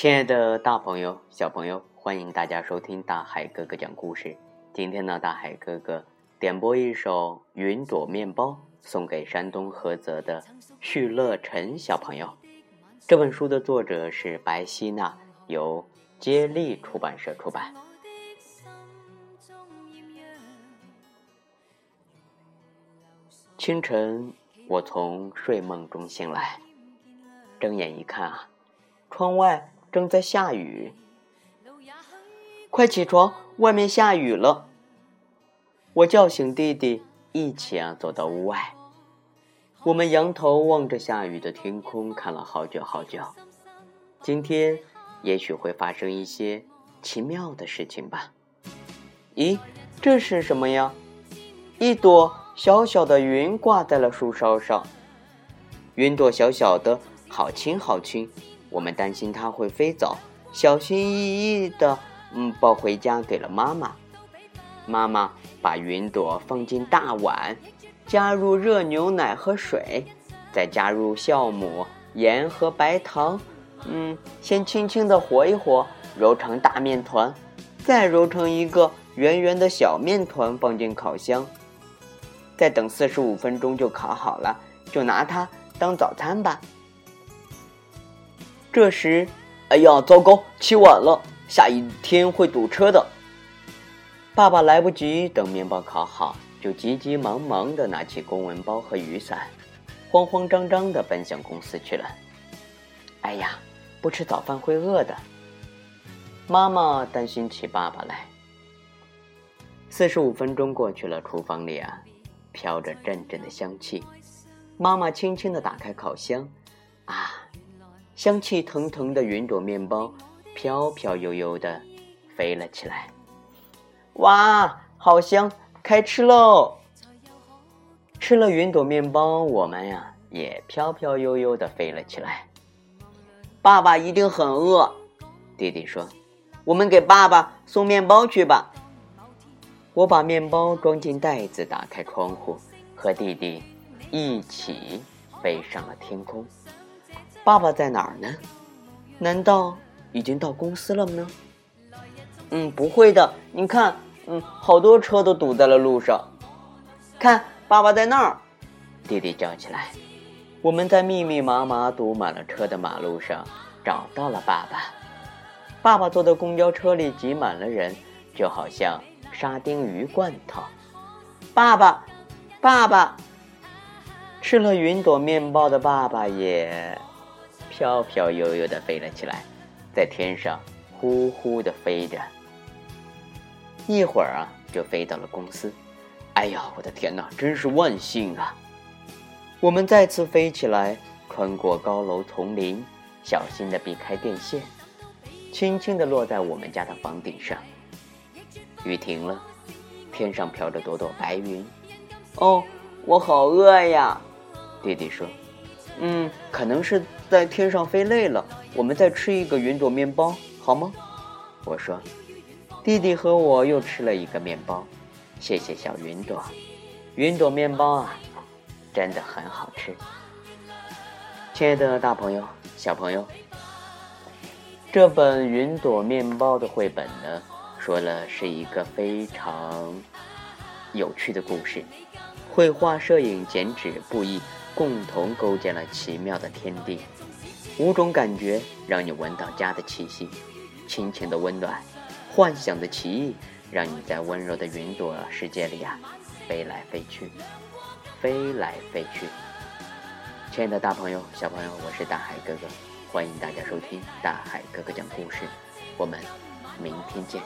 亲爱的大朋友、小朋友，欢迎大家收听大海哥哥讲故事。今天呢，大海哥哥点播一首《云朵面包》，送给山东菏泽的旭乐晨小朋友。这本书的作者是白希娜，由接力出版社出版。清晨，我从睡梦中醒来，睁眼一看啊，窗外正在下雨。快起床，外面下雨了！我叫醒弟弟，一起啊走到屋外。我们仰头望着下雨的天空，看了好久好久。今天也许会发生一些奇妙的事情吧？咦，这是什么呀？一朵小小的云挂在了树梢上。云朵小小的，好轻好轻。我们担心它会飞走，小心翼翼的，嗯，抱回家给了妈妈。妈妈把云朵放进大碗，加入热牛奶和水，再加入酵母、盐和白糖，嗯，先轻轻的和一和，揉成大面团，再揉成一个圆圆的小面团，放进烤箱，再等四十五分钟就烤好了，就拿它当早餐吧。这时，哎呀，糟糕，起晚了，下雨天会堵车的。爸爸来不及等面包烤好，就急急忙忙地拿起公文包和雨伞，慌慌张张地奔向公司去了。哎呀，不吃早饭会饿的。妈妈担心起爸爸来。四十五分钟过去了，厨房里啊，飘着阵阵的香气。妈妈轻轻地打开烤箱，香气腾腾的云朵面包，飘飘悠悠的飞了起来。哇，好香！开吃喽！吃了云朵面包，我们呀也飘飘悠悠的飞了起来。爸爸一定很饿，弟弟说：“我们给爸爸送面包去吧。”我把面包装进袋子，打开窗户，和弟弟一起飞上了天空。爸爸在哪儿呢？难道已经到公司了呢？嗯，不会的。你看，嗯，好多车都堵在了路上。看，爸爸在那儿！弟弟叫起来。我们在密密麻麻堵满了车的马路上找到了爸爸。爸爸坐的公交车里挤满了人，就好像沙丁鱼罐头。爸爸，爸爸，吃了云朵面包的爸爸也。飘飘悠悠的飞了起来，在天上呼呼的飞着。一会儿啊，就飞到了公司。哎呀，我的天哪，真是万幸啊！我们再次飞起来，穿过高楼丛林，小心的避开电线，轻轻的落在我们家的房顶上。雨停了，天上飘着朵朵白云。哦，我好饿呀！弟弟说。嗯，可能是在天上飞累了，我们再吃一个云朵面包好吗？我说，弟弟和我又吃了一个面包，谢谢小云朵，云朵面包啊，真的很好吃。亲爱的大朋友、小朋友，这本云朵面包的绘本呢，说了是一个非常有趣的故事，绘画、摄影、剪纸、布艺。共同构建了奇妙的天地。五种感觉让你闻到家的气息亲情的温暖幻想的奇异让你在温柔的云朵世界里啊飞来飞去飞来飞去。亲爱的大朋友小朋友我是大海哥哥欢迎大家收听大海哥哥讲故事。我们明天见。